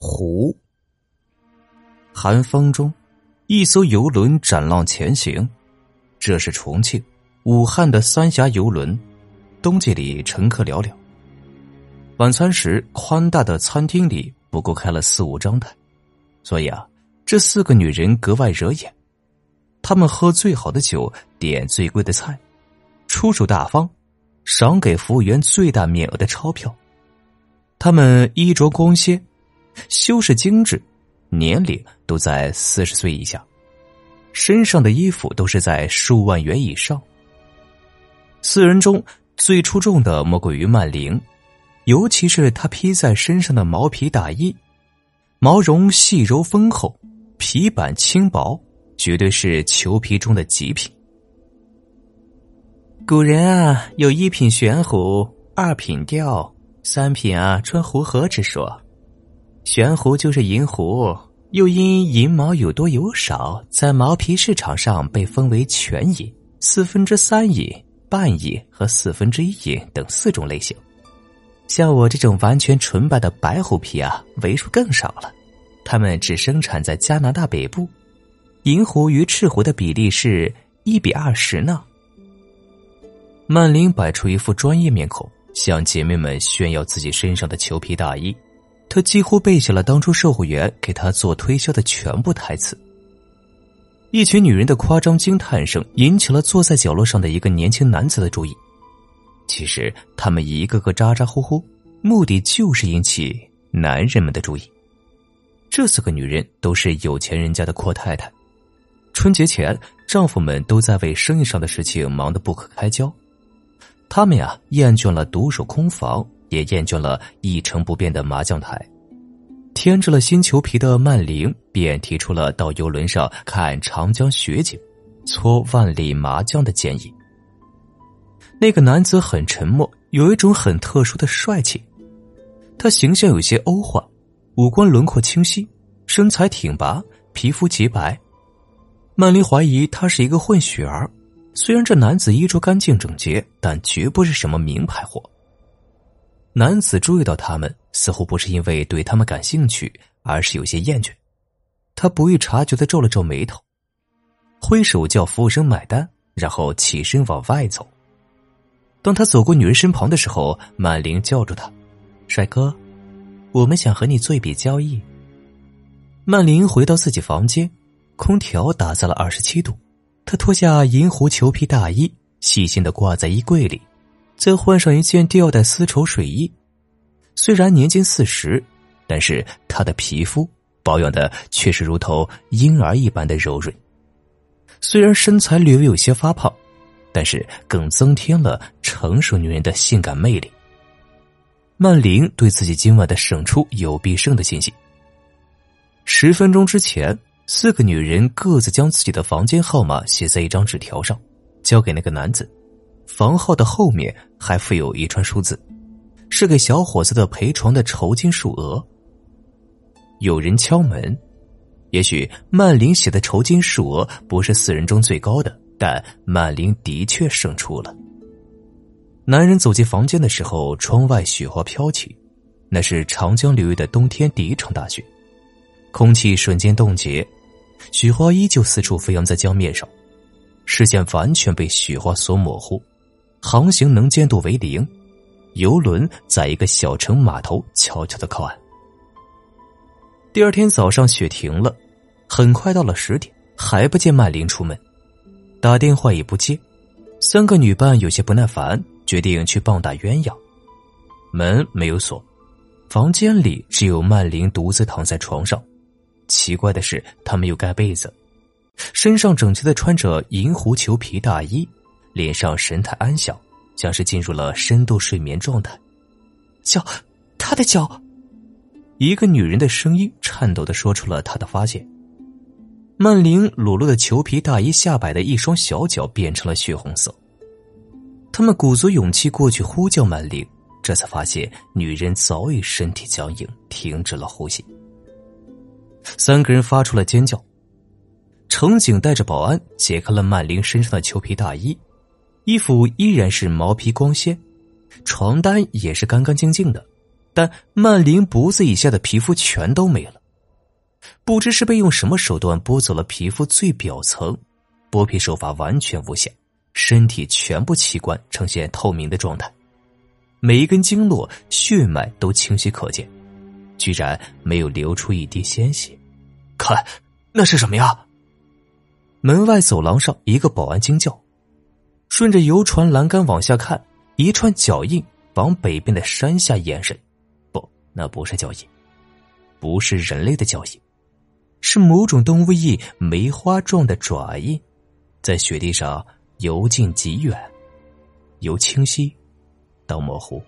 湖。寒风中，一艘游轮斩浪前行。这是重庆、武汉的三峡游轮。冬季里乘客寥寥。晚餐时，宽大的餐厅里不过开了四五张台，所以啊，这四个女人格外惹眼。她们喝最好的酒，点最贵的菜，出手大方，赏给服务员最大面额的钞票。她们衣着光鲜，修饰精致，年龄都在四十岁以下，身上的衣服都是在数万元以上。四人中最出众的莫过于曼玲，尤其是她披在身上的毛皮大衣，毛绒细柔丰厚，皮板轻薄。绝对是裘皮中的极品。古人啊，有一品玄虎，二品吊，三品啊穿壶盒之说。玄壶就是银壶，又因银毛有多有少，在毛皮市场上被分为全银、四分之三银、半银和四分之一银等四种类型。像我这种完全纯白的白狐皮啊，为数更少了。它们只生产在加拿大北部。银壶与赤壶的比例是一比二十呢。曼玲摆出一副专业面孔，向姐妹们炫耀自己身上的裘皮大衣。他几乎背下了当初售货员给他做推销的全部台词。一群女人的夸张惊叹声引起了坐在角落上的一个年轻男子的注意。其实他们一个个咋咋呼呼，目的就是引起男人们的注意。这四个女人都是有钱人家的阔太太。春节前，丈夫们都在为生意上的事情忙得不可开交，他们呀厌倦了独守空房，也厌倦了一成不变的麻将台。添置了新裘皮的曼玲便提出了到游轮上看长江雪景、搓万里麻将的建议。那个男子很沉默，有一种很特殊的帅气。他形象有些欧化，五官轮廓清晰，身材挺拔，皮肤洁白。曼玲怀疑他是一个混血儿，虽然这男子衣着干净整洁，但绝不是什么名牌货。男子注意到他们，似乎不是因为对他们感兴趣，而是有些厌倦。他不易察觉的皱了皱眉头，挥手叫服务生买单，然后起身往外走。当他走过女人身旁的时候，曼玲叫住他：“帅哥，我们想和你做一笔交易。”曼玲回到自己房间。空调打在了二十七度，他脱下银狐裘皮大衣，细心的挂在衣柜里，再换上一件吊带丝绸睡衣。虽然年近四十，但是他的皮肤保养的却是如同婴儿一般的柔润。虽然身材略微有些发胖，但是更增添了成熟女人的性感魅力。曼玲对自己今晚的胜出有必胜的信心。十分钟之前。四个女人各自将自己的房间号码写在一张纸条上，交给那个男子。房号的后面还附有一串数字，是给小伙子的陪床的酬金数额。有人敲门，也许曼玲写的酬金数额不是四人中最高的，但曼玲的确胜出了。男人走进房间的时候，窗外雪花飘起，那是长江流域的冬天第一场大雪，空气瞬间冻结。雪花依旧四处飞扬在江面上，视线完全被雪花所模糊，航行能见度为零。游轮在一个小城码头悄悄的靠岸。第二天早上，雪停了，很快到了十点，还不见曼玲出门，打电话也不接。三个女伴有些不耐烦，决定去棒打鸳鸯。门没有锁，房间里只有曼玲独自躺在床上。奇怪的是，她没有盖被子，身上整齐的穿着银狐裘皮大衣，脸上神态安详，像是进入了深度睡眠状态。脚，他的脚，一个女人的声音颤抖的说出了他的发现。曼玲裸露的裘皮大衣下摆的一双小脚变成了血红色。他们鼓足勇气过去呼叫曼玲，这才发现女人早已身体僵硬，停止了呼吸。三个人发出了尖叫。乘警带着保安解开了曼玲身上的裘皮大衣，衣服依然是毛皮光鲜，床单也是干干净净的，但曼玲脖子以下的皮肤全都没了，不知是被用什么手段剥走了皮肤最表层，剥皮手法完全无瑕，身体全部器官呈现透明的状态，每一根经络、血脉都清晰可见，居然没有流出一滴鲜血。看，那是什么呀？门外走廊上，一个保安惊叫，顺着游船栏杆往下看，一串脚印往北边的山下延伸。不，那不是脚印，不是人类的脚印，是某种动物翼梅花状的爪印，在雪地上由近及远，由清晰到模糊。